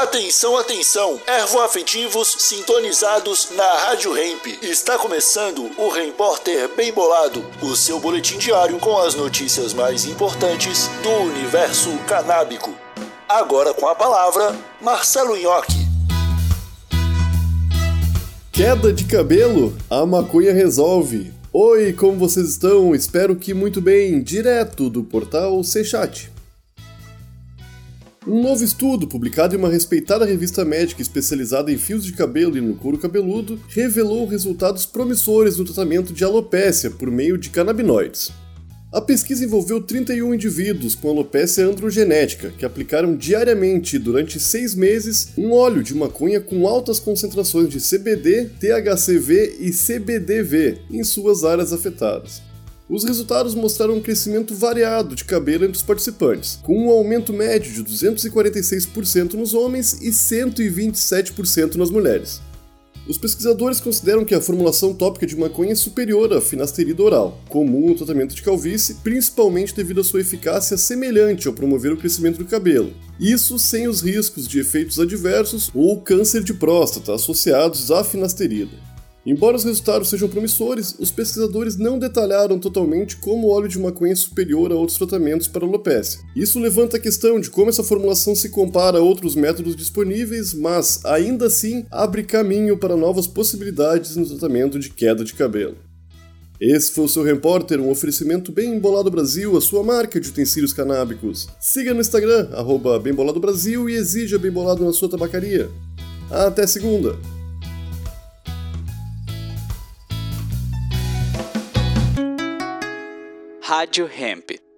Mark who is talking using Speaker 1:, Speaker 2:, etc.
Speaker 1: Atenção, atenção! Ervoafetivos sintonizados na Rádio Hemp. Está começando o Repórter Bem Bolado, o seu boletim diário com as notícias mais importantes do universo canábico. Agora com a palavra, Marcelo Nhoque.
Speaker 2: Queda de cabelo? A maconha resolve. Oi, como vocês estão? Espero que muito bem, direto do portal Sechat. Um novo estudo, publicado em uma respeitada revista médica especializada em fios de cabelo e no couro cabeludo, revelou resultados promissores no tratamento de alopécia por meio de canabinoides. A pesquisa envolveu 31 indivíduos com alopécia androgenética que aplicaram diariamente durante seis meses um óleo de maconha com altas concentrações de CBD, THCV e CBDV em suas áreas afetadas. Os resultados mostraram um crescimento variado de cabelo entre os participantes, com um aumento médio de 246% nos homens e 127% nas mulheres. Os pesquisadores consideram que a formulação tópica de maconha é superior à finasterida oral, comum no tratamento de calvície, principalmente devido à sua eficácia semelhante ao promover o crescimento do cabelo. Isso sem os riscos de efeitos adversos ou câncer de próstata associados à finasterida. Embora os resultados sejam promissores, os pesquisadores não detalharam totalmente como o óleo de maconha é superior a outros tratamentos para alopecia. Isso levanta a questão de como essa formulação se compara a outros métodos disponíveis, mas ainda assim abre caminho para novas possibilidades no tratamento de queda de cabelo. Esse foi o seu repórter, um oferecimento bem embolado Brasil, a sua marca de utensílios canábicos. Siga no Instagram, arroba e exija Bem Bolado na sua tabacaria. Até segunda!
Speaker 3: Rádio Hemp.